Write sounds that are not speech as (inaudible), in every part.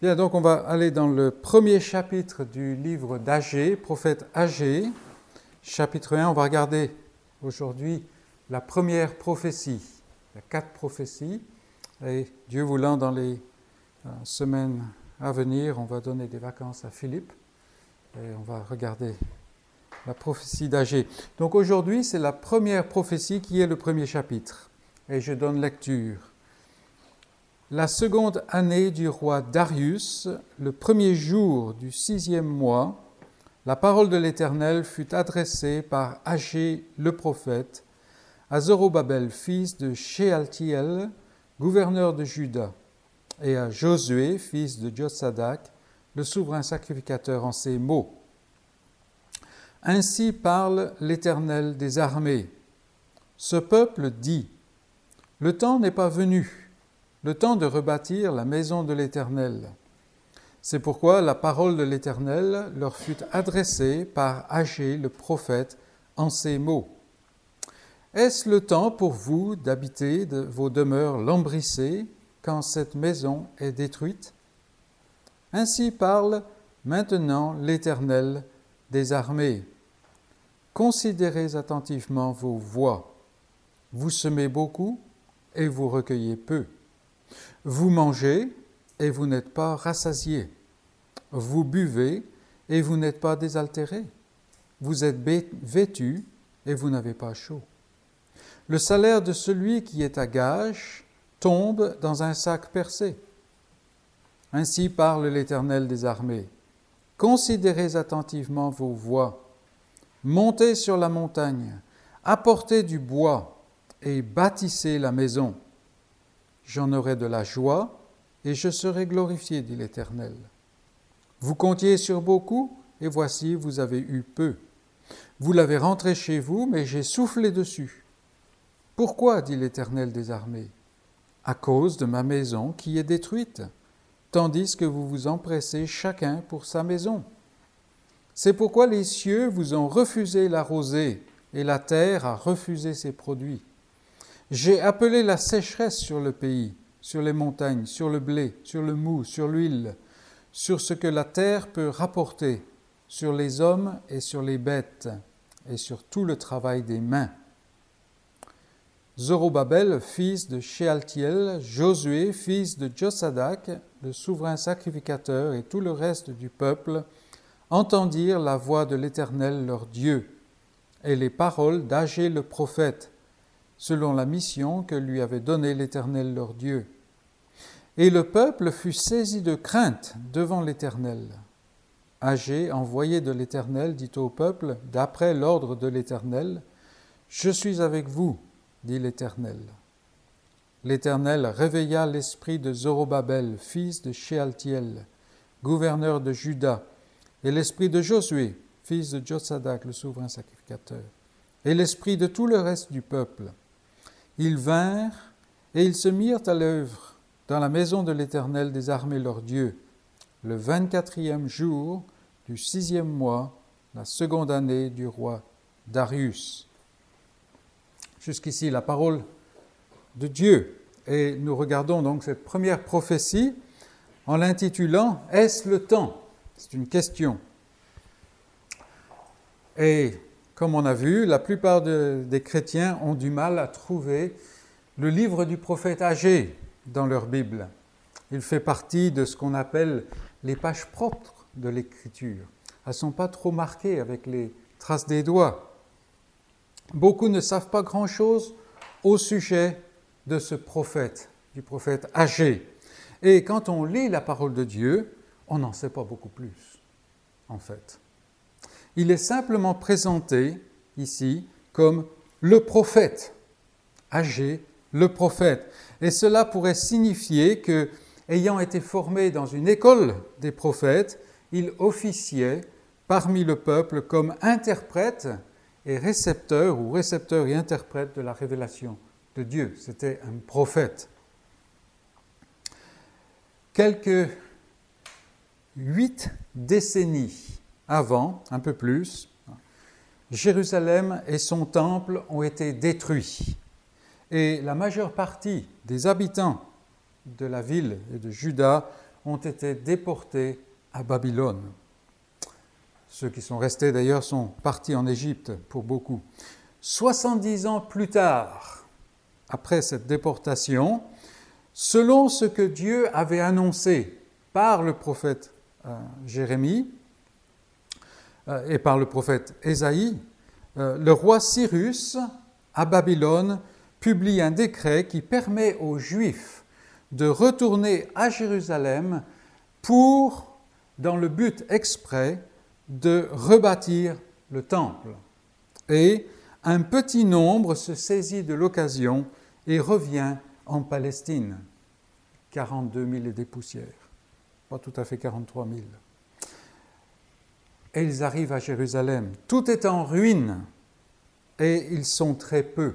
Bien, donc on va aller dans le premier chapitre du livre d'Agé, prophète Agé, chapitre 1. On va regarder aujourd'hui la première prophétie. Il y a quatre prophéties. Et Dieu voulant, dans les euh, semaines à venir, on va donner des vacances à Philippe. Et on va regarder la prophétie d'Agé. Donc aujourd'hui, c'est la première prophétie qui est le premier chapitre. Et je donne lecture. La seconde année du roi Darius, le premier jour du sixième mois, la parole de l'Éternel fut adressée par Agé le prophète à Zorobabel, fils de Shealtiel, gouverneur de Juda, et à Josué, fils de Jotsadak, le souverain sacrificateur, en ces mots. Ainsi parle l'Éternel des armées. Ce peuple dit, Le temps n'est pas venu le temps de rebâtir la maison de l'Éternel. C'est pourquoi la parole de l'Éternel leur fut adressée par Agé le prophète en ces mots. Est-ce le temps pour vous d'habiter de vos demeures lambrissées quand cette maison est détruite? Ainsi parle maintenant l'Éternel des armées. Considérez attentivement vos voies. Vous semez beaucoup et vous recueillez peu. Vous mangez et vous n'êtes pas rassasié. Vous buvez et vous n'êtes pas désaltéré. Vous êtes vêtu et vous n'avez pas chaud. Le salaire de celui qui est à gage tombe dans un sac percé. Ainsi parle l'Éternel des armées. Considérez attentivement vos voies. Montez sur la montagne, apportez du bois et bâtissez la maison j'en aurai de la joie et je serai glorifié, dit l'Éternel. Vous comptiez sur beaucoup, et voici, vous avez eu peu. Vous l'avez rentré chez vous, mais j'ai soufflé dessus. Pourquoi dit l'Éternel des armées? À cause de ma maison qui est détruite, tandis que vous vous empressez chacun pour sa maison. C'est pourquoi les cieux vous ont refusé la rosée, et la terre a refusé ses produits. J'ai appelé la sécheresse sur le pays, sur les montagnes, sur le blé, sur le mou, sur l'huile, sur ce que la terre peut rapporter, sur les hommes et sur les bêtes, et sur tout le travail des mains. Zorobabel, fils de Shealtiel, Josué, fils de Josadak, le souverain sacrificateur, et tout le reste du peuple entendirent la voix de l'Éternel leur Dieu, et les paroles d'Agé le prophète, selon la mission que lui avait donnée l'Éternel leur Dieu. Et le peuple fut saisi de crainte devant l'Éternel. Agé, envoyé de l'Éternel, dit au peuple, d'après l'ordre de l'Éternel, Je suis avec vous, dit l'Éternel. L'Éternel réveilla l'esprit de Zorobabel, fils de Shealtiel, gouverneur de Juda, et l'esprit de Josué, fils de Jotsadak, le souverain sacrificateur, et l'esprit de tout le reste du peuple. Ils vinrent et ils se mirent à l'œuvre dans la maison de l'Éternel des armées leur Dieu, le vingt-quatrième jour du sixième mois, la seconde année du roi Darius. Jusqu'ici la parole de Dieu. Et nous regardons donc cette première prophétie en l'intitulant Est-ce le temps? C'est une question. Et comme on a vu, la plupart des chrétiens ont du mal à trouver le livre du prophète âgé dans leur Bible. Il fait partie de ce qu'on appelle les pages propres de l'écriture. Elles ne sont pas trop marquées avec les traces des doigts. Beaucoup ne savent pas grand-chose au sujet de ce prophète, du prophète âgé. Et quand on lit la parole de Dieu, on n'en sait pas beaucoup plus, en fait. Il est simplement présenté ici comme le prophète, âgé, le prophète. Et cela pourrait signifier que, ayant été formé dans une école des prophètes, il officiait parmi le peuple comme interprète et récepteur, ou récepteur et interprète de la révélation de Dieu. C'était un prophète. Quelques huit décennies avant, un peu plus, Jérusalem et son temple ont été détruits. Et la majeure partie des habitants de la ville et de Juda ont été déportés à Babylone. Ceux qui sont restés d'ailleurs sont partis en Égypte pour beaucoup. 70 ans plus tard, après cette déportation, selon ce que Dieu avait annoncé par le prophète euh, Jérémie et par le prophète Ésaïe, euh, le roi Cyrus à Babylone publie un décret qui permet aux Juifs de retourner à Jérusalem pour, dans le but exprès, de rebâtir le temple. Et un petit nombre se saisit de l'occasion et revient en Palestine. 42 000 et des poussières. Pas tout à fait 43 000. Et ils arrivent à Jérusalem. Tout est en ruine et ils sont très peu.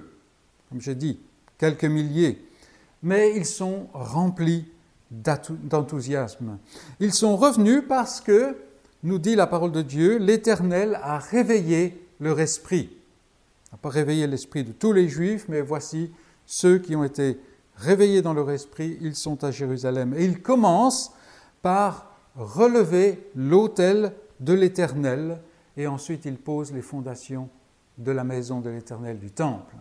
Comme j'ai dit, quelques milliers. Mais ils sont remplis d'enthousiasme. Ils sont revenus parce que nous dit la parole de Dieu, l'Éternel a réveillé leur esprit. Il n'a pas réveillé l'esprit de tous les Juifs, mais voici ceux qui ont été réveillés dans leur esprit, ils sont à Jérusalem. Et ils commencent par relever l'autel de l'Éternel, et ensuite ils posent les fondations de la maison de l'Éternel, du temple.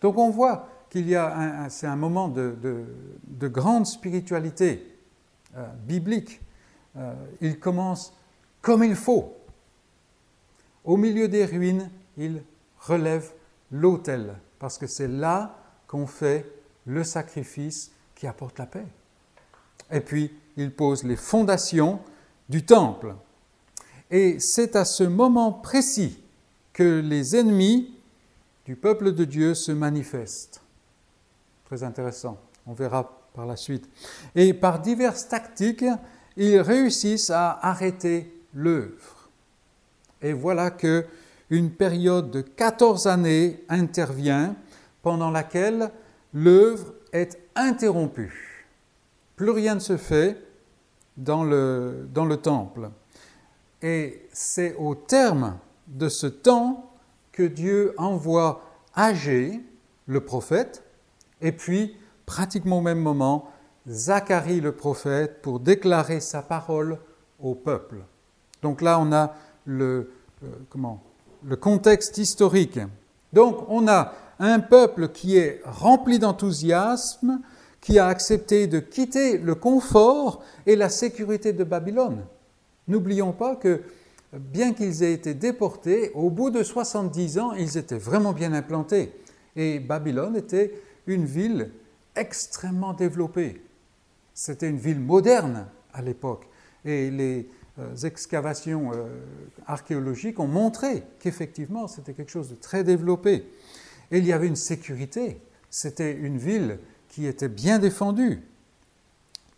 Donc on voit qu'il y a c'est un moment de, grande spiritualité euh, biblique. Euh, ils commencent comme il faut. Au milieu des ruines, il relève l'autel, parce que c'est là qu'on fait le sacrifice qui apporte la paix. Et puis, il pose les fondations du temple. Et c'est à ce moment précis que les ennemis du peuple de Dieu se manifestent. Très intéressant, on verra par la suite. Et par diverses tactiques, ils réussissent à arrêter l'œuvre. Et voilà que une période de 14 années intervient pendant laquelle l'œuvre est interrompue. Plus rien ne se fait dans le, dans le temple. Et c'est au terme de ce temps que Dieu envoie Agé, le prophète, et puis, pratiquement au même moment, Zacharie le prophète pour déclarer sa parole au peuple. Donc là, on a le, euh, le contexte historique. Donc on a un peuple qui est rempli d'enthousiasme, qui a accepté de quitter le confort et la sécurité de Babylone. N'oublions pas que, bien qu'ils aient été déportés, au bout de 70 ans, ils étaient vraiment bien implantés. Et Babylone était une ville extrêmement développée. C'était une ville moderne à l'époque. Et les, euh, excavations euh, archéologiques ont montré qu'effectivement c'était quelque chose de très développé. Et il y avait une sécurité. C'était une ville qui était bien défendue.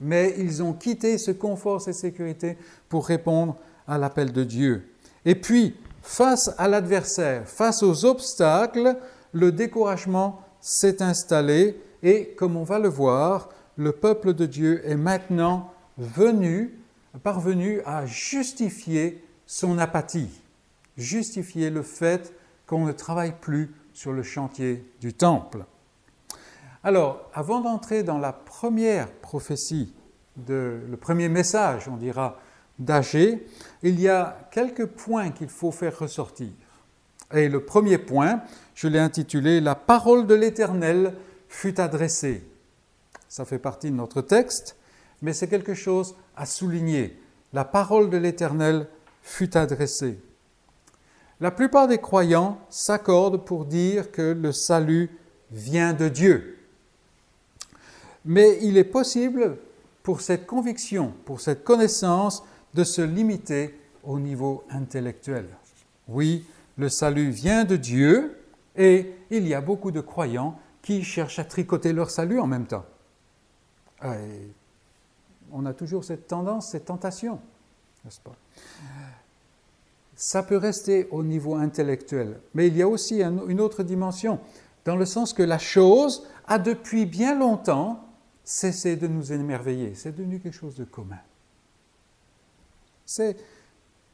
Mais ils ont quitté ce confort, cette sécurité pour répondre à l'appel de Dieu. Et puis, face à l'adversaire, face aux obstacles, le découragement s'est installé et, comme on va le voir, le peuple de Dieu est maintenant venu parvenu à justifier son apathie, justifier le fait qu'on ne travaille plus sur le chantier du temple. Alors, avant d'entrer dans la première prophétie, le premier message, on dira, d'Agé, il y a quelques points qu'il faut faire ressortir. Et le premier point, je l'ai intitulé La parole de l'Éternel fut adressée. Ça fait partie de notre texte mais c'est quelque chose à souligner. La parole de l'Éternel fut adressée. La plupart des croyants s'accordent pour dire que le salut vient de Dieu. Mais il est possible pour cette conviction, pour cette connaissance, de se limiter au niveau intellectuel. Oui, le salut vient de Dieu et il y a beaucoup de croyants qui cherchent à tricoter leur salut en même temps on a toujours cette tendance, cette tentation, n'est-ce pas? Ça peut rester au niveau intellectuel, mais il y a aussi une autre dimension, dans le sens que la chose a depuis bien longtemps cessé de nous émerveiller, c'est devenu quelque chose de commun. C'est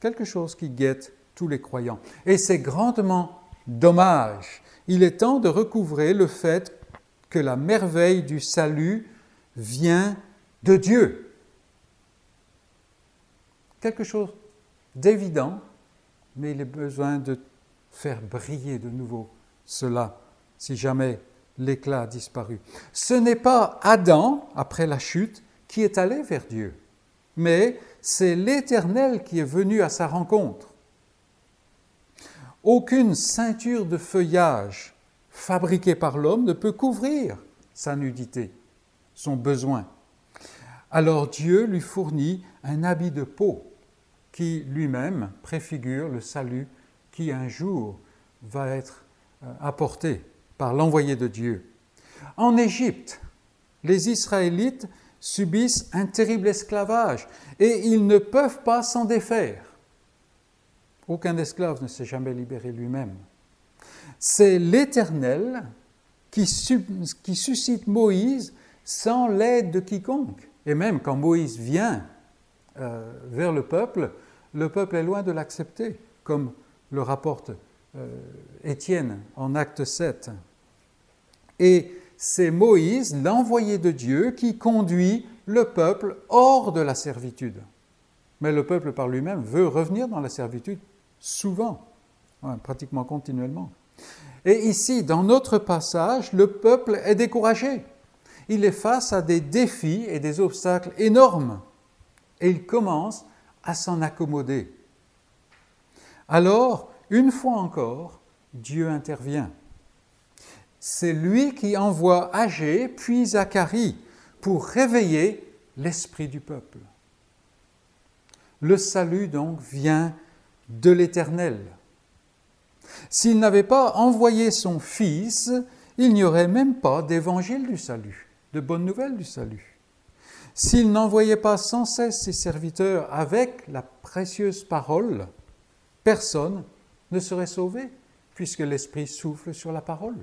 quelque chose qui guette tous les croyants. Et c'est grandement dommage. Il est temps de recouvrer le fait que la merveille du salut vient de Dieu quelque chose d'évident, mais il est besoin de faire briller de nouveau cela si jamais l'éclat a disparu. Ce n'est pas Adam, après la chute, qui est allé vers Dieu, mais c'est l'Éternel qui est venu à sa rencontre. Aucune ceinture de feuillage fabriquée par l'homme ne peut couvrir sa nudité, son besoin. Alors Dieu lui fournit un habit de peau qui lui-même préfigure le salut qui un jour va être euh, apporté par l'envoyé de Dieu. En Égypte, les Israélites subissent un terrible esclavage et ils ne peuvent pas s'en défaire. Aucun esclave ne s'est jamais libéré lui-même. C'est l'Éternel qui, suscite Moïse sans l'aide de quiconque. Et même quand Moïse vient euh, vers le peuple, le peuple est loin de l'accepter, comme le rapporte Étienne en acte 7. Et c'est Moïse, l'envoyé de Dieu, qui conduit le peuple hors de la servitude. Mais le peuple par lui-même veut revenir dans la servitude souvent, pratiquement continuellement. Et ici, dans notre passage, le peuple est découragé. Il est face à des défis et des obstacles énormes. Et il commence à s'en accommoder. Alors, une fois encore, Dieu intervient. C'est lui qui envoie Agé puis Zacharie pour réveiller l'esprit du peuple. Le salut donc vient de l'Éternel. S'il n'avait pas envoyé son Fils, il n'y aurait même pas d'évangile du salut, de bonnes nouvelles du salut. S'il n'envoyait pas sans cesse ses serviteurs avec la précieuse parole, personne ne serait sauvé, puisque l'Esprit souffle sur la parole.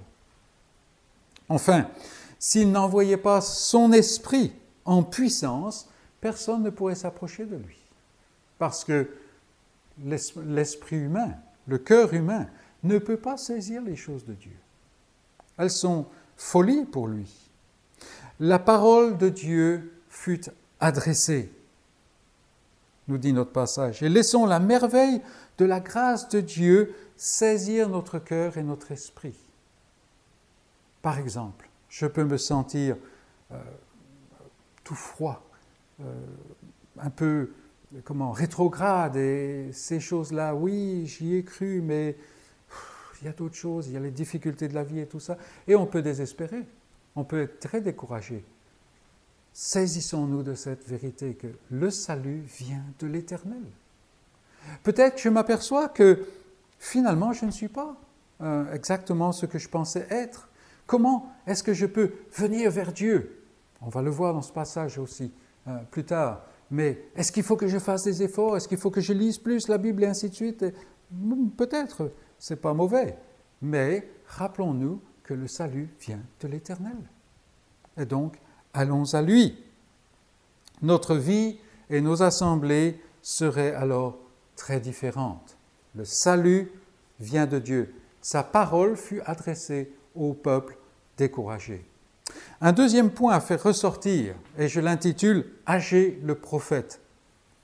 Enfin, s'il n'envoyait pas son esprit en puissance, personne ne pourrait s'approcher de lui. Parce que l'esprit humain, le cœur humain, ne peut pas saisir les choses de Dieu. Elles sont folies pour lui. La parole de Dieu fut adressée, nous dit notre passage, et laissons la merveille de la grâce de Dieu saisir notre cœur et notre esprit. Par exemple, je peux me sentir euh, tout froid, euh, un peu comment rétrograde et ces choses-là, oui, j'y ai cru, mais il y a d'autres choses, il y a les difficultés de la vie et tout ça, et on peut désespérer, on peut être très découragé. Saisissons-nous de cette vérité que le salut vient de l'Éternel. Peut-être je m'aperçois que finalement je ne suis pas euh, exactement ce que je pensais être. Comment est-ce que je peux venir vers Dieu? On va le voir dans ce passage aussi euh, plus tard. Mais est-ce qu'il faut que je fasse des efforts? Est-ce qu'il faut que je lise plus la Bible et ainsi de suite? Hmm, Peut-être, c'est pas mauvais. Mais rappelons-nous que le salut vient de l'Éternel. Et donc, allons à lui. Notre vie et nos assemblées seraient alors très différentes. Le salut vient de Dieu. Sa parole fut adressée au peuple découragé. Un deuxième point à faire ressortir, et je l'intitule Agé le prophète.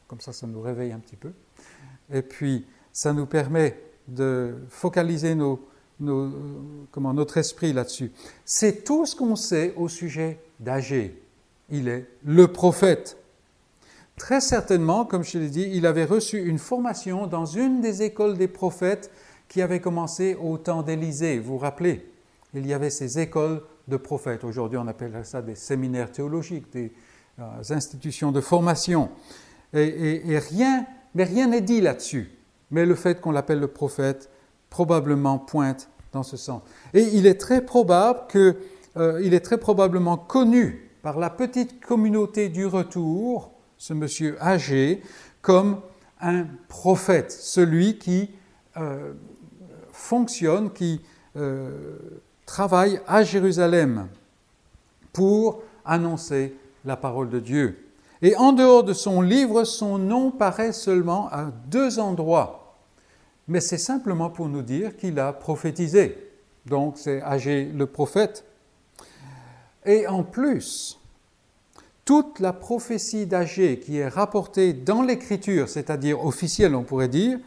Comme ça, ça nous réveille un petit peu. Et puis, ça nous permet de focaliser comment, notre esprit là-dessus. C'est tout ce qu'on sait au sujet d'Agé. Il est le prophète. Très certainement, comme je l'ai dit, il avait reçu une formation dans une des écoles des prophètes qui avait commencé au temps d'Élysée. Vous vous rappelez? Il y avait ces écoles de prophètes. Aujourd'hui, on appelle ça des séminaires théologiques, des euh, institutions de formation. Et, rien, mais rien n'est dit là-dessus. Mais le fait qu'on l'appelle le prophète probablement pointe dans ce sens. Et il est très probable que, euh, il est très probablement connu par la petite communauté du retour ce monsieur âgé comme un prophète, celui qui euh, fonctionne, qui euh, travaille à Jérusalem pour annoncer la parole de Dieu. Et en dehors de son livre, son nom paraît seulement à deux endroits. Mais c'est simplement pour nous dire qu'il a prophétisé. Donc c'est Agé le prophète. Et en plus, toute la prophétie d'Agé qui est rapportée dans l'Écriture, c'est-à-dire officielle on pourrait dire,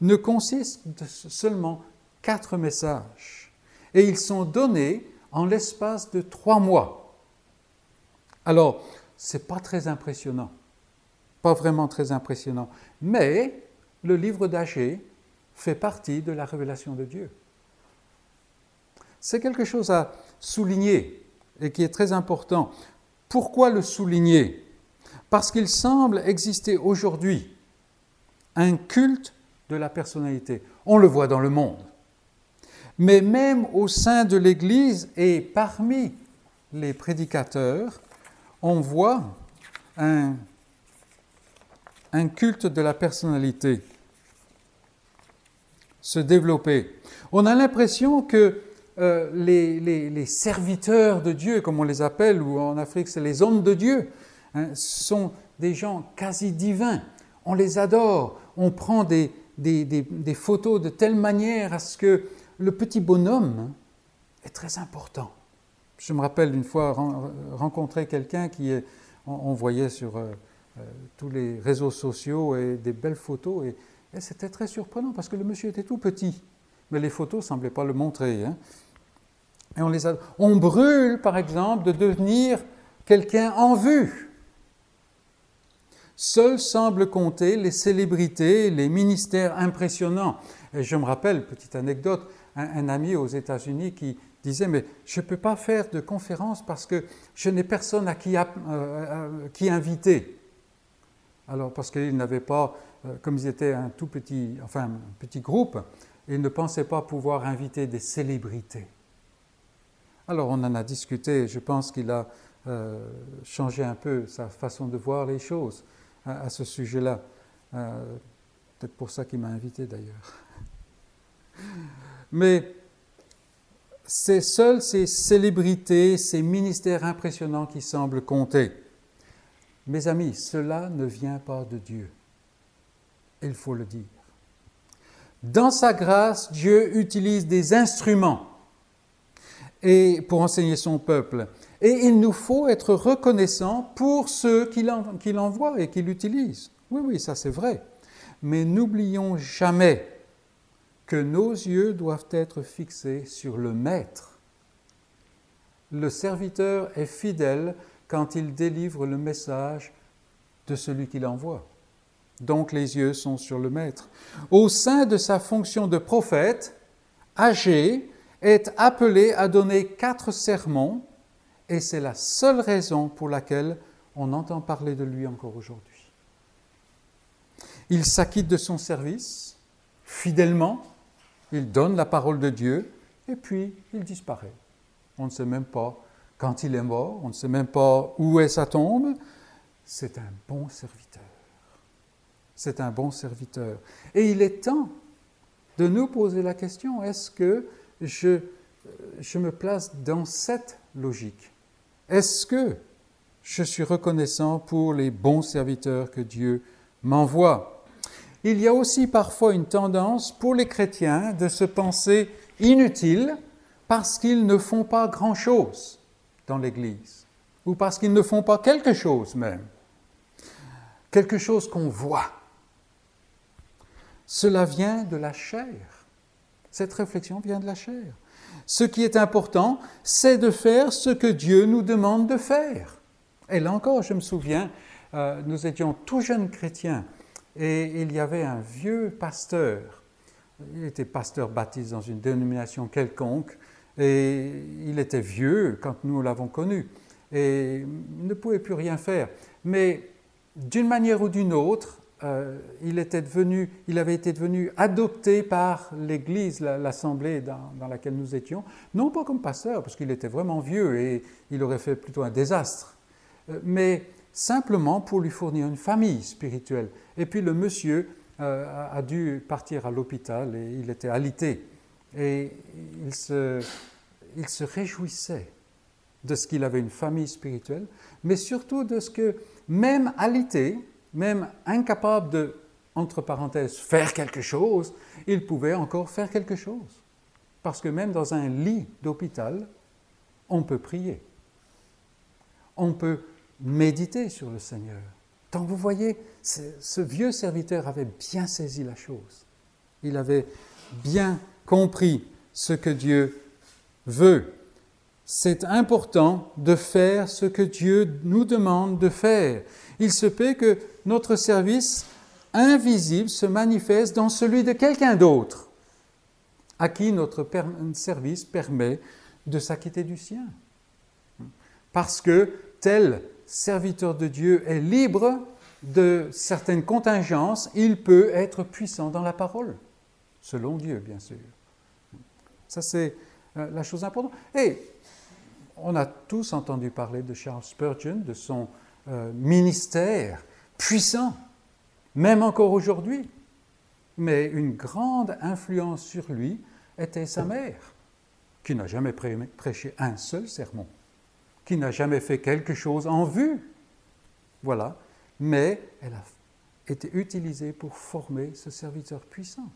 ne consiste de seulement quatre messages. Et ils sont donnés en l'espace de trois mois. Alors, ce n'est pas très impressionnant, pas vraiment très impressionnant, mais le livre d'Agé fait partie de la révélation de Dieu. C'est quelque chose à souligner et qui est très important. Pourquoi le souligner? Parce qu'il semble exister aujourd'hui un culte de la personnalité. On le voit dans le monde. Mais même au sein de l'Église et parmi les prédicateurs, on voit un, un culte de la personnalité se développer. On a l'impression que euh, les, serviteurs de Dieu, comme on les appelle, ou en Afrique c'est les hommes de Dieu, hein, sont des gens quasi divins. On les adore, on prend des, photos de telle manière à ce que le petit bonhomme hein, est très important. Je me rappelle une fois rencontrer quelqu'un qui est, on, voyait sur euh, euh, tous les réseaux sociaux et des belles photos, et, c'était très surprenant parce que le monsieur était tout petit, mais les photos ne semblaient pas le montrer. Hein. On, les on brûle, par exemple, de devenir quelqu'un en vue. Seuls semblent compter les célébrités, les ministères impressionnants. Et je me rappelle, petite anecdote, un, ami aux États-Unis qui disait Mais je ne peux pas faire de conférence parce que je n'ai personne à qui, euh, qui, inviter. Alors, parce qu'ils n'avaient pas, euh, comme ils étaient un tout petit, enfin, un petit groupe, ils ne pensaient pas pouvoir inviter des célébrités. Alors, on en a discuté, je pense qu'il a euh, changé un peu sa façon de voir les choses à, ce sujet-là. Euh, peut-être pour ça qu'il m'a invité d'ailleurs. (laughs) Mais c'est seuls ces célébrités, ces ministères impressionnants qui semblent compter. Mes amis, cela ne vient pas de Dieu. Il faut le dire. Dans sa grâce, Dieu utilise des instruments et pour enseigner son peuple. Et il nous faut être reconnaissants pour ceux qui l'envoient et qui l'utilisent. Oui, oui, ça c'est vrai. Mais n'oublions jamais que nos yeux doivent être fixés sur le Maître. Le serviteur est fidèle quand il délivre le message de celui qui l'envoie. Donc les yeux sont sur le Maître. Au sein de sa fonction de prophète, âgé, est appelé à donner quatre sermons et c'est la seule raison pour laquelle on entend parler de lui encore aujourd'hui. Il s'acquitte de son service fidèlement, il donne la parole de Dieu et puis il disparaît. On ne sait même pas quand il est mort, on ne sait même pas où est sa tombe. C'est un bon serviteur. C'est un bon serviteur. Et il est temps de nous poser la question, est-ce que je, je me place dans cette logique est-ce que je suis reconnaissant pour les bons serviteurs que Dieu m'envoie? Il y a aussi parfois une tendance pour les chrétiens de se penser inutiles parce qu'ils ne font pas grand-chose dans l'Église, ou parce qu'ils ne font pas quelque chose même, quelque chose qu'on voit. Cela vient de la chair. Cette réflexion vient de la chair. Ce qui est important, c'est de faire ce que Dieu nous demande de faire. Et là encore, je me souviens, euh, nous étions tout jeunes chrétiens et il y avait un vieux pasteur. Il était pasteur baptiste dans une dénomination quelconque et il était vieux quand nous l'avons connu et ne pouvait plus rien faire. Mais d'une manière ou d'une autre, euh, il, était devenu, il avait été devenu adopté par l'Église, l'Assemblée dans, laquelle nous étions, non pas comme pasteur, parce qu'il était vraiment vieux et il aurait fait plutôt un désastre, euh, mais simplement pour lui fournir une famille spirituelle. Et puis le monsieur euh, a dû partir à l'hôpital et il était alité. Et il se, il se réjouissait de ce qu'il avait une famille spirituelle, mais surtout de ce que, même alité, même incapable de, entre parenthèses, faire quelque chose, il pouvait encore faire quelque chose. Parce que même dans un lit d'hôpital, on peut prier. On peut méditer sur le Seigneur. Donc vous voyez, ce vieux serviteur avait bien saisi la chose. Il avait bien compris ce que Dieu veut. C'est important de faire ce que Dieu nous demande de faire. Il se peut que notre service invisible se manifeste dans celui de quelqu'un d'autre, à qui notre service permet de s'acquitter du sien. Parce que tel serviteur de Dieu est libre de certaines contingences, il peut être puissant dans la parole, selon Dieu, bien sûr. Ça, c'est euh, la chose importante. Et on a tous entendu parler de Charles Spurgeon, de son euh, ministère puissant, même encore aujourd'hui. Mais une grande influence sur lui était sa mère, qui n'a jamais prêché un seul sermon, qui n'a jamais fait quelque chose en vue. Voilà. Mais elle a été utilisée pour former ce serviteur puissant,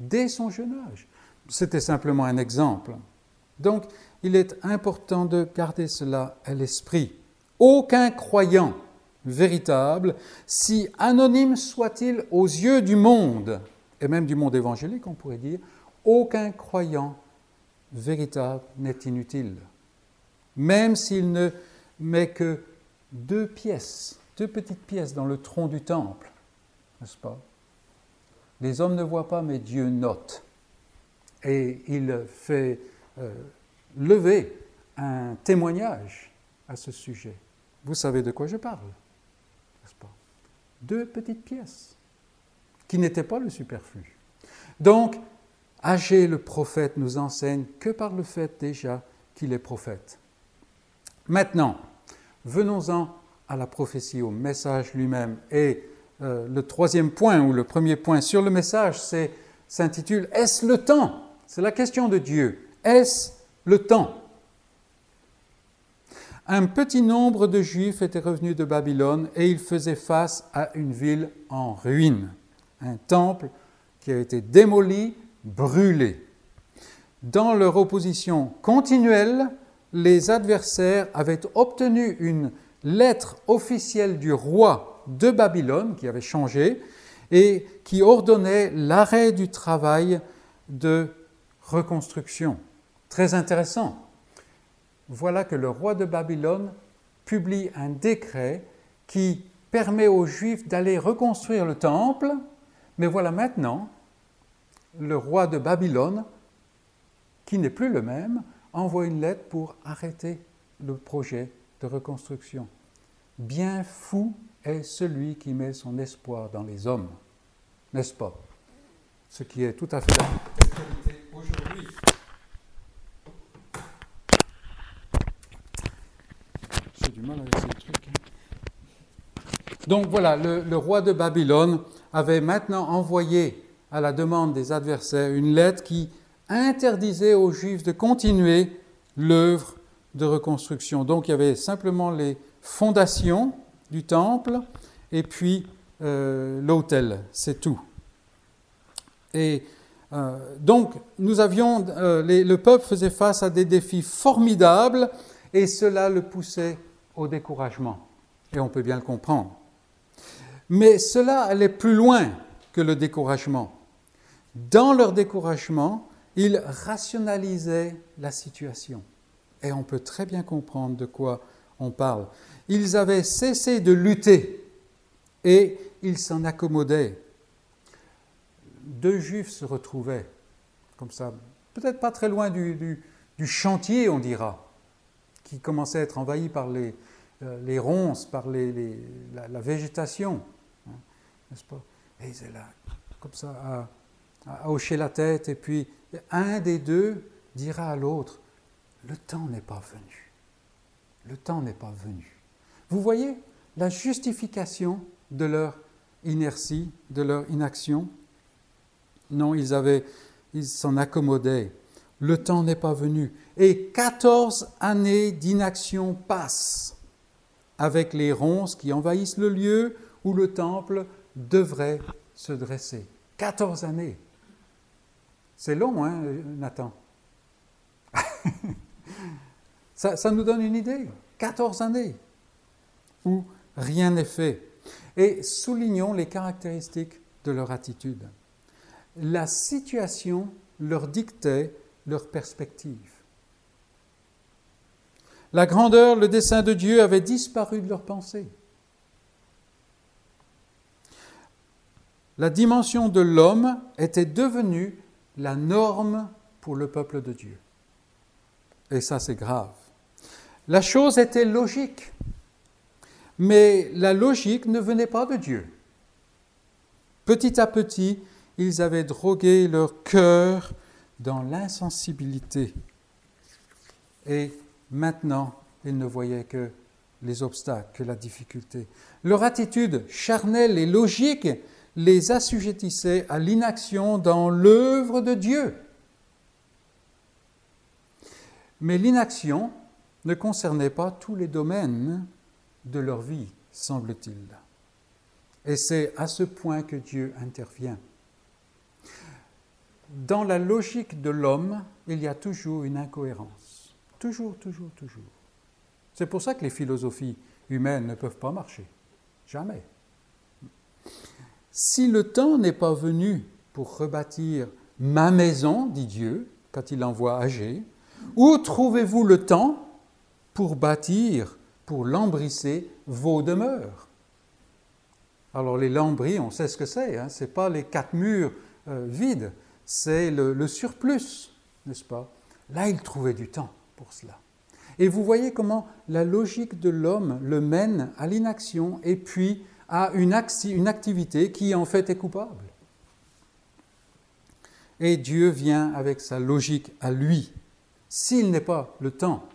dès son jeune âge. C'était simplement un exemple. Donc, il est important de garder cela à l'esprit. Aucun croyant véritable, si anonyme soit-il aux yeux du monde, et même du monde évangélique, on pourrait dire, aucun croyant véritable n'est inutile, même s'il ne met que deux pièces, deux petites pièces dans le tronc du temple, n'est-ce pas? Les hommes ne voient pas, mais Dieu note. Et il fait euh, lever un témoignage à ce sujet. Vous savez de quoi je parle, Deux petites pièces qui n'étaient pas le superflu. Donc, Agé le prophète nous enseigne que par le fait déjà qu'il est prophète. Maintenant, venons-en à la prophétie, au message lui-même. Et euh, le troisième point, ou le premier point sur le message, s'intitule Est-ce le temps? C'est la question de Dieu. Est-ce le temps? Un petit nombre de Juifs étaient revenus de Babylone et ils faisaient face à une ville en ruine, un temple qui a été démoli brûlés. Dans leur opposition continuelle, les adversaires avaient obtenu une lettre officielle du roi de Babylone, qui avait changé, et qui ordonnait l'arrêt du travail de reconstruction. Très intéressant. Voilà que le roi de Babylone publie un décret qui permet aux Juifs d'aller reconstruire le temple, mais voilà maintenant le roi de Babylone, qui n'est plus le même, envoie une lettre pour arrêter le projet de reconstruction. Bien fou est celui qui met son espoir dans les hommes, n'est-ce pas? Ce qui est tout à fait aujourd'hui? J'ai Hein. Donc voilà, le roi de Babylone avait maintenant envoyé à la demande des adversaires une lettre qui interdisait aux Juifs de continuer l'œuvre de reconstruction. Donc il y avait simplement les fondations du temple et puis euh, l'autel, c'est tout. Et euh, donc nous avions, euh, le peuple faisait face à des défis formidables et cela le poussait au découragement. Et on peut bien le comprendre. Mais cela allait plus loin que le découragement. Dans leur découragement, ils rationalisaient la situation. Et on peut très bien comprendre de quoi on parle. Ils avaient cessé de lutter et ils s'en accommodaient. Deux juifs se retrouvaient, comme ça, peut-être pas très loin du, chantier, on dira, qui commençait à être envahi par les, euh, ronces, par la, végétation. Hein, n'est-ce pas? Et étaient là, comme ça, à à hocher la tête, et puis un des deux dira à l'autre, le temps n'est pas venu. Le temps n'est pas venu. Vous voyez la justification de leur inertie, de leur inaction? Non, ils avaient, ils s'en accommodaient. Le temps n'est pas venu. Et 14 années d'inaction passent avec les ronces qui envahissent le lieu où le temple devrait se dresser. 14 années. C'est long, hein, Nathan? (laughs) Ça, nous donne une idée. 14 années. où rien n'est fait. Et soulignons les caractéristiques de leur attitude. La situation leur dictait leur perspective. La grandeur, le dessein de Dieu avait disparu de leur pensée. La dimension de l'homme était devenue la norme pour le peuple de Dieu. Et ça, c'est grave. La chose était logique, mais la logique ne venait pas de Dieu. Petit à petit, ils avaient drogué leur cœur dans l'insensibilité. Et maintenant, ils ne voyaient que les obstacles, que la difficulté. Leur attitude charnelle et logique les assujettissait à l'inaction dans l'œuvre de Dieu. Mais l'inaction ne concernait pas tous les domaines de leur vie, semble-t-il. Et c'est à ce point que Dieu intervient. Dans la logique de l'homme, il y a toujours une incohérence. Toujours, toujours, toujours. C'est pour ça que les philosophies humaines ne peuvent pas marcher. Jamais. Si le temps n'est pas venu pour rebâtir ma maison, dit Dieu, quand il envoie Agé, où trouvez-vous le temps pour bâtir, pour lambrisser vos demeures? Alors les lambris, on sait ce que c'est, hein, ce n'est pas les quatre murs euh, vides, c'est le, surplus, n'est-ce pas? Là, il trouvait du temps pour cela. Et vous voyez comment la logique de l'homme le mène à l'inaction et puis à une activité qui en fait est coupable. Et Dieu vient avec sa logique à lui. S'il n'est pas le temps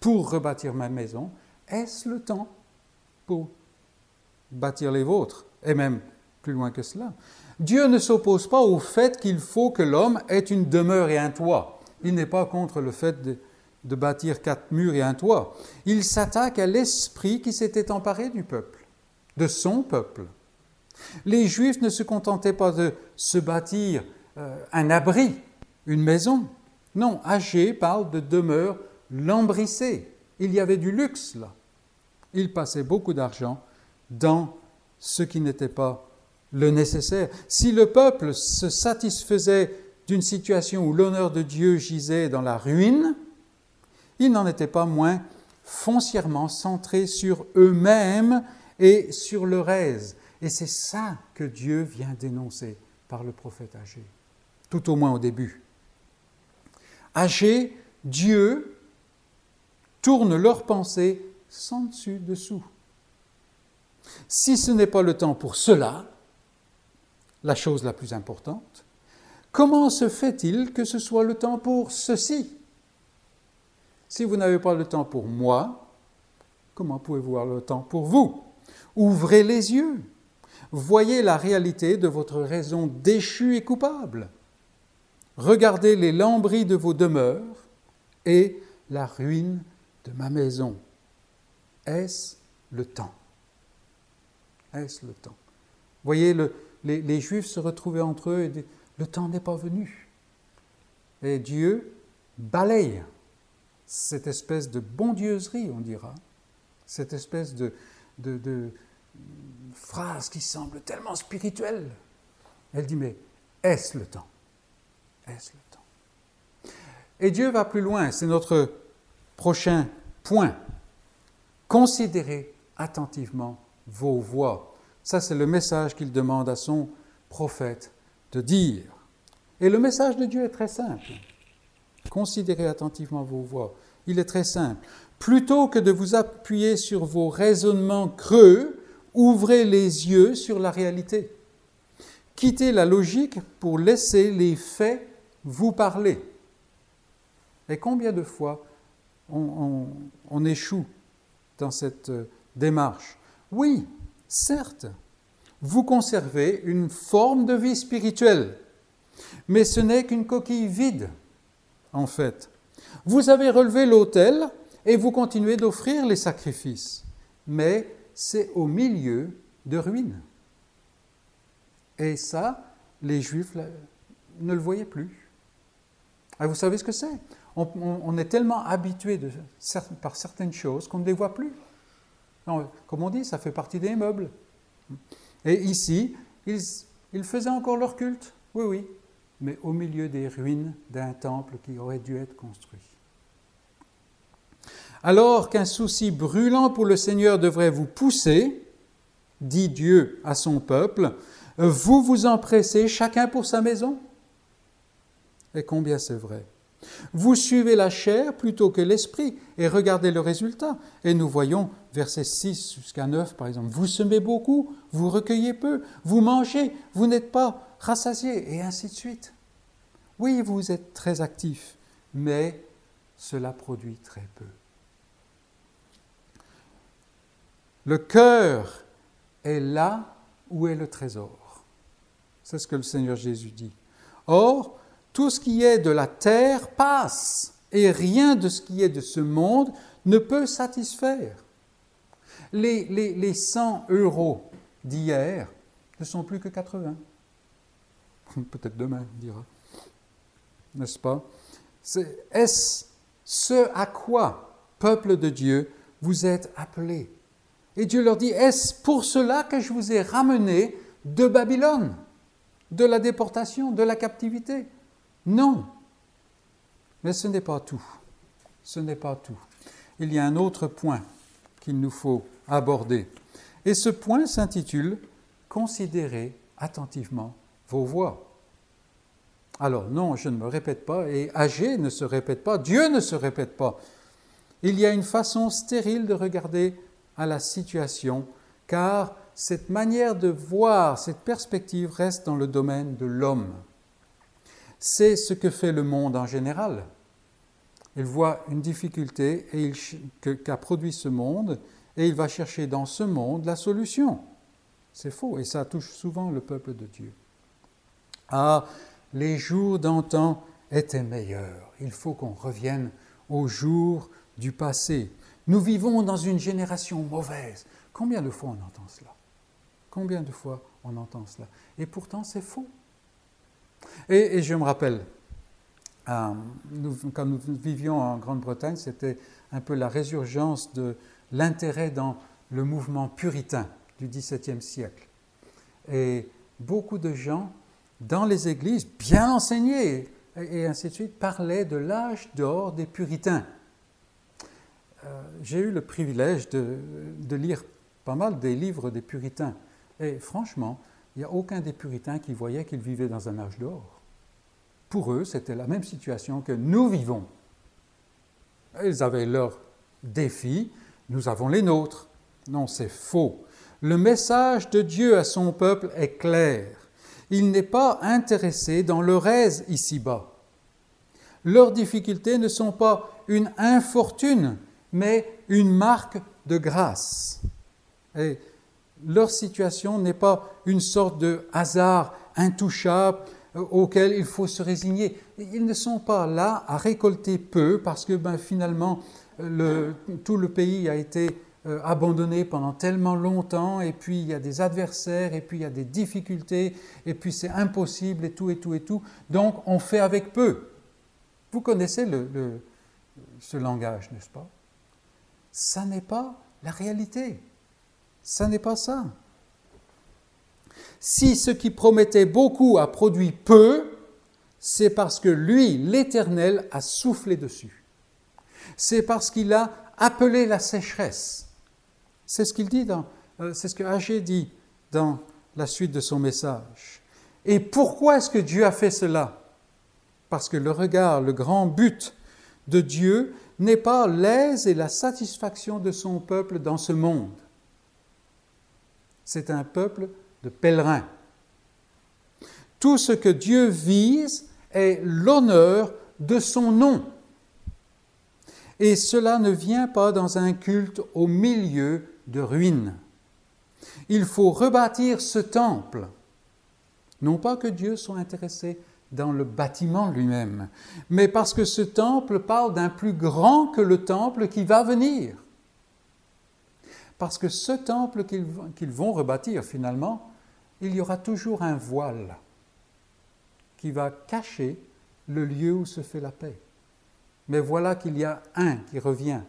pour rebâtir ma maison, est-ce le temps pour bâtir les vôtres? Et même plus loin que cela. Dieu ne s'oppose pas au fait qu'il faut que l'homme ait une demeure et un toit. Il n'est pas contre le fait de, bâtir quatre murs et un toit. Il s'attaque à l'esprit qui s'était emparé du peuple, de son peuple. Les Juifs ne se contentaient pas de se bâtir euh, un abri, une maison. Non, Agé parle de demeure lambrissée. Il y avait du luxe là. Il passait beaucoup d'argent dans ce qui n'était pas le nécessaire. Si le peuple se satisfaisait d'une situation où l'honneur de Dieu gisait dans la ruine, ils n'en étaient pas moins foncièrement centrés sur eux-mêmes et sur leur aise. Et c'est ça que Dieu vient dénoncer par le prophète Agé, tout au moins au début. Agé, Dieu tourne leurs pensées sans dessus dessous. Si ce n'est pas le temps pour cela, la chose la plus importante, comment se fait-il que ce soit le temps pour ceci? Si vous n'avez pas le temps pour moi, comment pouvez-vous avoir le temps pour vous? Ouvrez les yeux. Voyez la réalité de votre raison déchue et coupable. Regardez les lambris de vos demeures et la ruine de ma maison. Est-ce le temps? Est-ce le temps? Voyez, les, Juifs se retrouvaient entre eux et disaient, le temps n'est pas venu. Et Dieu balaye cette espèce de bondieuserie, on dira, cette espèce de, phrase qui semble tellement spirituelle. Elle dit, mais est-ce le temps? Est-ce le temps? Et Dieu va plus loin, c'est notre prochain point. Considérez attentivement vos voix. Ça, c'est le message qu'il demande à son prophète de dire. Et le message de Dieu est très simple. Considérez attentivement vos voix. Il est très simple. Plutôt que de vous appuyer sur vos raisonnements creux, ouvrez les yeux sur la réalité. Quittez la logique pour laisser les faits vous parler. Et combien de fois on, échoue dans cette euh, démarche? Oui, certes, vous conservez une forme de vie spirituelle, mais ce n'est qu'une coquille vide en fait. Vous avez relevé l'autel et vous continuez d'offrir les sacrifices, mais c'est au milieu de ruines. Et ça, les Juifs ne le voyaient plus. Et vous savez ce que c'est? On, est tellement habitué par certaines choses qu'on ne les voit plus. Comme on dit, ça fait partie des meubles. Et ici, ils, ils faisaient encore leur culte, oui, oui, mais au milieu des ruines d'un temple qui aurait dû être construit. Alors qu'un souci brûlant pour le Seigneur devrait vous pousser, dit Dieu à son peuple, vous vous empressez chacun pour sa maison? Et combien c'est vrai? Vous suivez la chair plutôt que l'esprit et regardez le résultat. Et nous voyons versets 6 jusqu'à 9 par exemple. Vous semez beaucoup, vous recueillez peu, vous mangez, vous n'êtes pas rassasié et ainsi de suite. Oui, vous êtes très actif, mais cela produit très peu. Le cœur est là où est le trésor. C'est ce que le Seigneur Jésus dit. Or, tout ce qui est de la terre passe, et rien de ce qui est de ce monde ne peut satisfaire. Les, les, 100 euros d'hier ne sont plus que 80. (laughs) Peut-être demain, on dira. N'est-ce pas? Est-ce ce à quoi, peuple de Dieu, vous êtes appelés Et Dieu leur dit, est-ce pour cela que je vous ai ramené de Babylone, de la déportation, de la captivité? Non. Mais ce n'est pas tout. Ce n'est pas tout. Il y a un autre point qu'il nous faut aborder. Et ce point s'intitule Considérez attentivement vos voix. Alors non, je ne me répète pas, et Agé ne se répète pas, Dieu ne se répète pas. Il y a une façon stérile de regarder à la situation, car cette manière de voir, cette perspective reste dans le domaine de l'homme. C'est ce que fait le monde en général. Il voit une difficulté qu'a produit ce monde, et il va chercher dans ce monde la solution. C'est faux, et ça touche souvent le peuple de Dieu. Ah, les jours d'antan étaient meilleurs. Il faut qu'on revienne aux jours du passé. Nous vivons dans une génération mauvaise. Combien de fois on entend cela? Combien de fois on entend cela? Et pourtant, c'est faux. Et, je me rappelle, euh, quand nous vivions en Grande-Bretagne, c'était un peu la résurgence de l'intérêt dans le mouvement puritain du XVIIe siècle. Et beaucoup de gens dans les églises, bien enseignés, et ainsi de suite, parlaient de l'âge d'or des puritains. Euh, j'ai eu le privilège de, lire pas mal des livres des puritains. Et franchement, il n'y a aucun des puritains qui voyait qu'ils vivaient dans un âge d'or. Pour eux, c'était la même situation que nous vivons. Ils avaient leurs défis, nous avons les nôtres. Non, c'est faux. Le message de Dieu à son peuple est clair. Il n'est pas intéressé dans leur aise ici-bas. Leurs difficultés ne sont pas une infortune, mais une marque de grâce. Et leur situation n'est pas une sorte de hasard intouchable euh, auquel il faut se résigner. Ils ne sont pas là à récolter peu parce que ben, finalement tout le pays a été euh, abandonné pendant tellement longtemps, et puis il y a des adversaires, et puis il y a des difficultés, et puis c'est impossible, et tout, et tout, et tout. Donc on fait avec peu. Vous connaissez ce langage, n'est-ce pas? Ça n'est pas la réalité. Ça n'est pas ça. Si ce qui promettait beaucoup a produit peu, c'est parce que lui, l'Éternel, a soufflé dessus c'est parce qu'il a appelé la sécheresse. C'est ce qu'il dit euh, ce que Agé dit dans la suite de son message. Et pourquoi est-ce que Dieu a fait cela? Parce que le regard, le grand but de Dieu n'est pas l'aise et la satisfaction de son peuple dans ce monde. C'est un peuple de pèlerins. Tout ce que Dieu vise est l'honneur de son nom. Et cela ne vient pas dans un culte au milieu de ruines. Il faut rebâtir ce temple. Non pas que Dieu soit intéressé dans le bâtiment lui-même, mais parce que ce temple parle d'un plus grand que le temple qui va venir. Parce que ce temple qu'ils vont rebâtir finalement, il y aura toujours un voile qui va cacher le lieu où se fait la paix. Mais voilà qu'il y a un qui revient,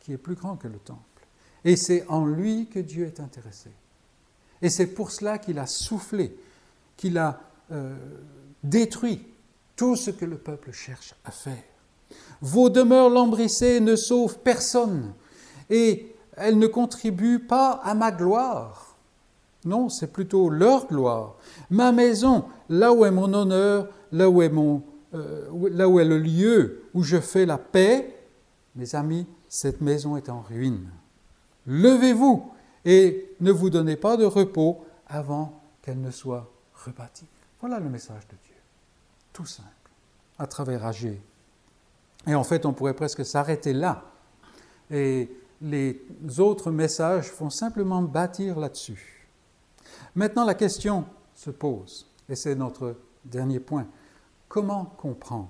qui est plus grand que le temple. Et c'est en lui que Dieu est intéressé. Et c'est pour cela qu'il a soufflé, qu'il a euh, détruit tout ce que le peuple cherche à faire. Vos demeures lambrissées ne sauvent personne et elles ne contribuent pas à ma gloire. Non, c'est plutôt leur gloire. Ma maison, là où est mon honneur, là où est, mon, euh, le lieu où je fais la paix, mes amis, cette maison est en ruine. Levez-vous et ne vous donnez pas de repos avant qu'elle ne soit rebâtie. Voilà le message de Dieu. Tout simple, à travers Agé. Et en fait, on pourrait presque s'arrêter là. Et les autres messages font simplement bâtir là-dessus. Maintenant, la question se pose, et c'est notre dernier point. Comment comprendre?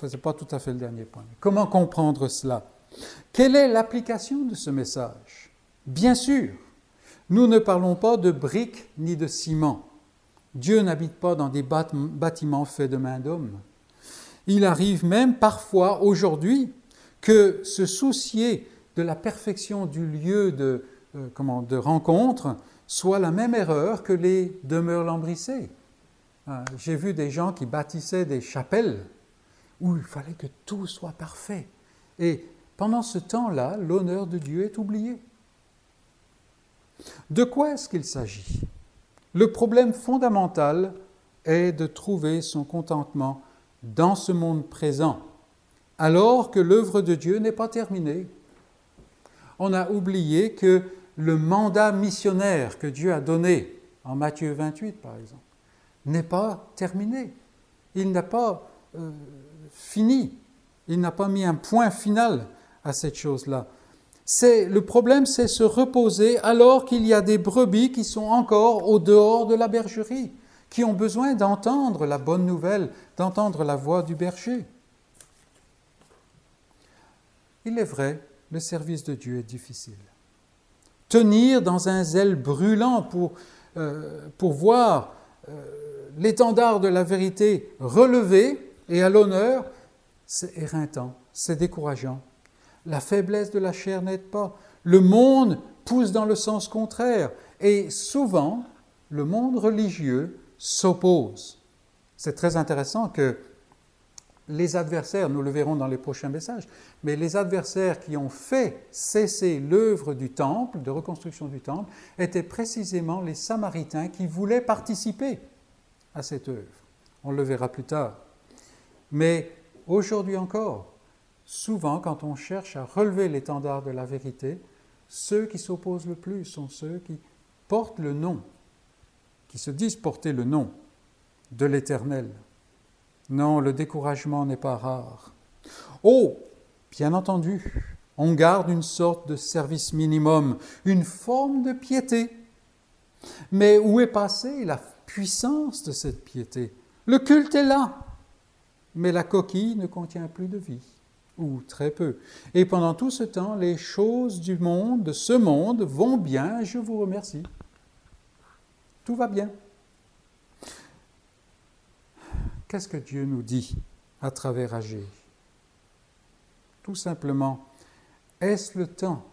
Ce n'est pas tout à fait le dernier point. comment comprendre cela? Quelle est l'application de ce message? Bien sûr, nous ne parlons pas de briques ni de ciment. Dieu n'habite pas dans des bâtiments faits de main d'homme. Il arrive même parfois aujourd'hui que se soucier de la perfection du lieu de, euh, comment, de rencontre soit la même erreur que les demeures lambrissées. Euh, j'ai vu des gens qui bâtissaient des chapelles où il fallait que tout soit parfait. Et pendant ce temps-là, l'honneur de Dieu est oublié. De quoi est-ce qu'il s'agit? Le problème fondamental est de trouver son contentement dans ce monde présent, alors que l'œuvre de Dieu n'est pas terminée. On a oublié que le mandat missionnaire que Dieu a donné, en Matthieu 28 par exemple, n'est pas terminé. Il n'a pas euh, fini. Il n'a pas mis un point final à cette chose-là. C'est, le problème, c'est se reposer alors qu'il y a des brebis qui sont encore au dehors de la bergerie, qui ont besoin d'entendre la bonne nouvelle, d'entendre la voix du berger. Il est vrai, le service de Dieu est difficile. Tenir dans un zèle brûlant pour, euh, pour voir euh, l'étendard de la vérité relevé et à l'honneur, c'est éreintant, c'est décourageant. La faiblesse de la chair n'aide pas. Le monde pousse dans le sens contraire et souvent le monde religieux s'oppose. C'est très intéressant que les adversaires, nous le verrons dans les prochains messages, mais les adversaires qui ont fait cesser l'œuvre du temple, de reconstruction du temple, étaient précisément les Samaritains qui voulaient participer à cette œuvre. On le verra plus tard. Mais aujourd'hui encore, souvent quand on cherche à relever l'étendard de la vérité, ceux qui s'opposent le plus sont ceux qui portent le nom, qui se disent porter le nom de l'Éternel. Non, le découragement n'est pas rare. Oh, bien entendu, on garde une sorte de service minimum, une forme de piété. Mais où est passée la puissance de cette piété? Le culte est là, mais la coquille ne contient plus de vie, ou très peu. Et pendant tout ce temps, les choses du monde, de ce monde, vont bien, je vous remercie. Tout va bien. Qu'est-ce que Dieu nous dit à travers Agé? Tout simplement, est-ce le temps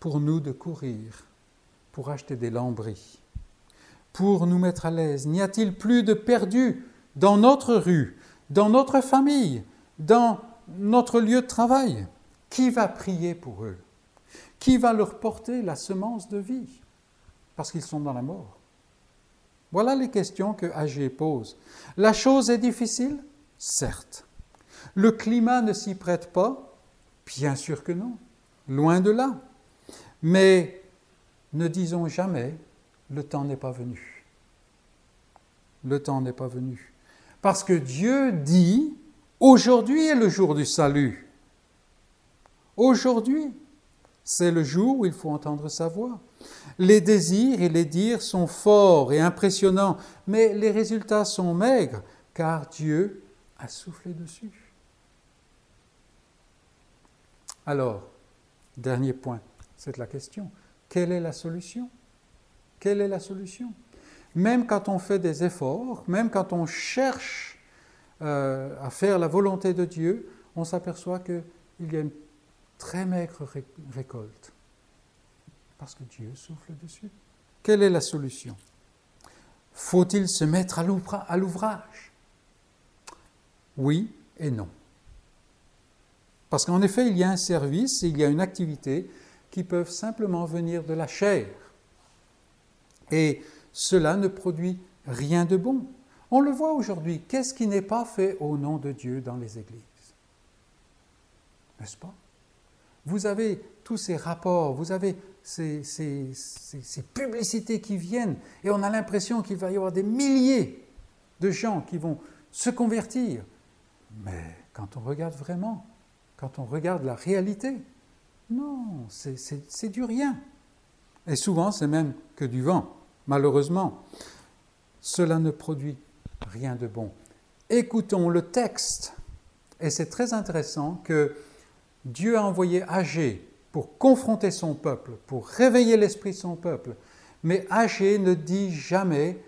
pour nous de courir pour acheter des lambris, pour nous mettre à l'aise? N'y a-t-il plus de perdus dans notre rue, dans notre famille, dans notre lieu de travail? Qui va prier pour eux? Qui va leur porter la semence de vie? Parce qu'ils sont dans la mort. Voilà les questions que Agé pose. La chose est difficile? Certes. Le climat ne s'y prête pas? Bien sûr que non. Loin de là. Mais ne disons jamais le temps n'est pas venu. Le temps n'est pas venu. Parce que Dieu dit, aujourd'hui est le jour du salut. Aujourd'hui, c'est le jour où il faut entendre sa voix. Les désirs et les dires sont forts et impressionnants, mais les résultats sont maigres, car Dieu a soufflé dessus. Alors, dernier point, c'est la question. Quelle est la solution? Quelle est la solution? Même quand on fait des efforts, même quand on cherche euh, à faire la volonté de Dieu, on s'aperçoit que il y a une très maigre récolte Parce que Dieu souffle dessus. Quelle est la solution? Faut-il se mettre à l'ouvrage? Oui et non. Parce qu'en effet, il y a un service, il y a une activité qui peuvent simplement venir de la chair. Et cela ne produit rien de bon. On le voit aujourd'hui. Qu'est-ce qui n'est pas fait au nom de Dieu dans les églises? N'est-ce pas? Vous avez tous ces rapports, vous avez ces, publicités qui viennent, et on a l'impression qu'il va y avoir des milliers de gens qui vont se convertir. Mais quand on regarde vraiment, quand on regarde la réalité, non, c'est du rien. Et souvent, c'est même que du vent, malheureusement. Cela ne produit rien de bon. Écoutons le texte. Et c'est très intéressant que Dieu a envoyé Agé pour confronter son peuple, pour réveiller l'esprit de son peuple. Mais Agé ne dit jamais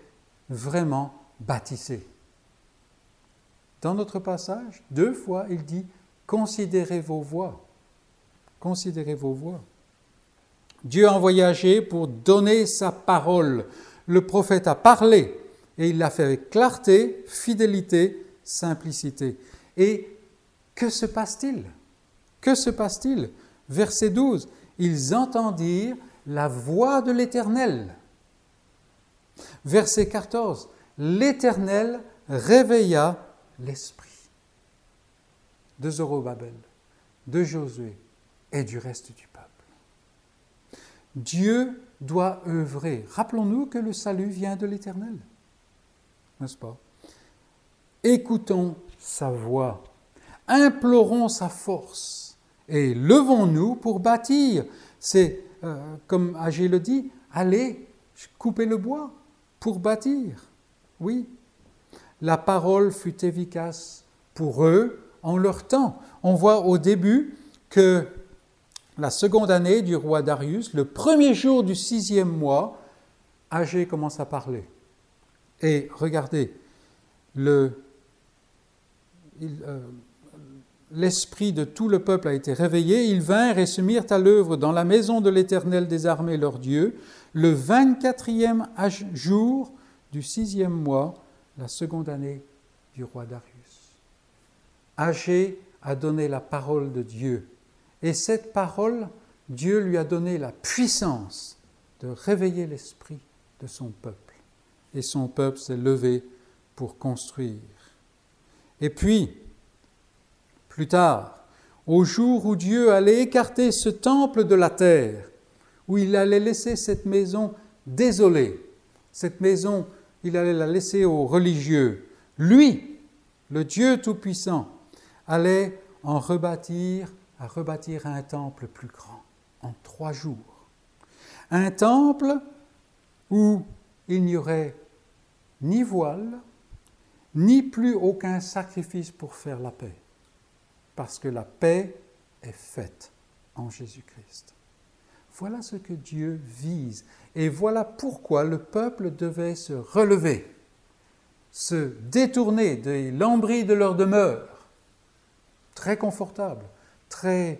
vraiment bâtissez. Dans notre passage, deux fois, il dit considérez vos voies. Considérez vos voies. Dieu a envoyé Agé pour donner sa parole. Le prophète a parlé et il l'a fait avec clarté, fidélité, simplicité. Et que se passe-t-il? Que se passe-t-il? Verset 12. Ils entendirent la voix de l'Éternel. Verset 14. L'Éternel réveilla l'esprit de Zorobabel, de Josué et du reste du peuple. Dieu doit œuvrer. Rappelons-nous que le salut vient de l'Éternel, n'est-ce pas? Écoutons sa voix, implorons sa force et levons-nous pour bâtir. C'est, euh, comme Agé le dit, allez couper le bois pour bâtir. Oui, la parole fut efficace pour eux en leur temps. On voit au début que la seconde année du roi Darius, le premier jour du sixième mois, Agé commence à parler. Et regardez, euh, l'esprit de tout le peuple a été réveillé. Ils vinrent et se mirent à l'œuvre dans la maison de l'Éternel des armées, leur Dieu, le 24e jour du sixième mois, la seconde année du roi Darius. Agé a donné la parole de Dieu. Et cette parole, Dieu lui a donné la puissance de réveiller l'esprit de son peuple. Et son peuple s'est levé pour construire. Et puis, plus tard, au jour où Dieu allait écarter ce temple de la terre, où il allait laisser cette maison désolée, cette maison, il allait la laisser aux religieux, lui, le Dieu Tout-Puissant, allait en rebâtir, à rebâtir un temple plus grand en trois jours. Un temple où il n'y aurait ni voile, ni plus aucun sacrifice pour faire la paix, parce que la paix est faite en Jésus-Christ. Voilà ce que Dieu vise, et voilà pourquoi le peuple devait se relever, se détourner des lambris de leur demeure, très confortable, très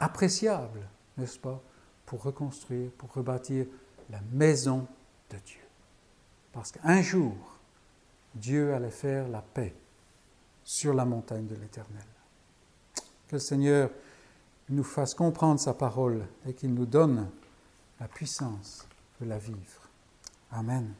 appréciable, n'est-ce pas, pour reconstruire, pour rebâtir la maison de Dieu. Parce qu'un jour, Dieu allait faire la paix sur la montagne de l'Éternel. Que le Seigneur nous fasse comprendre sa parole et qu'il nous donne la puissance de la vivre. Amen.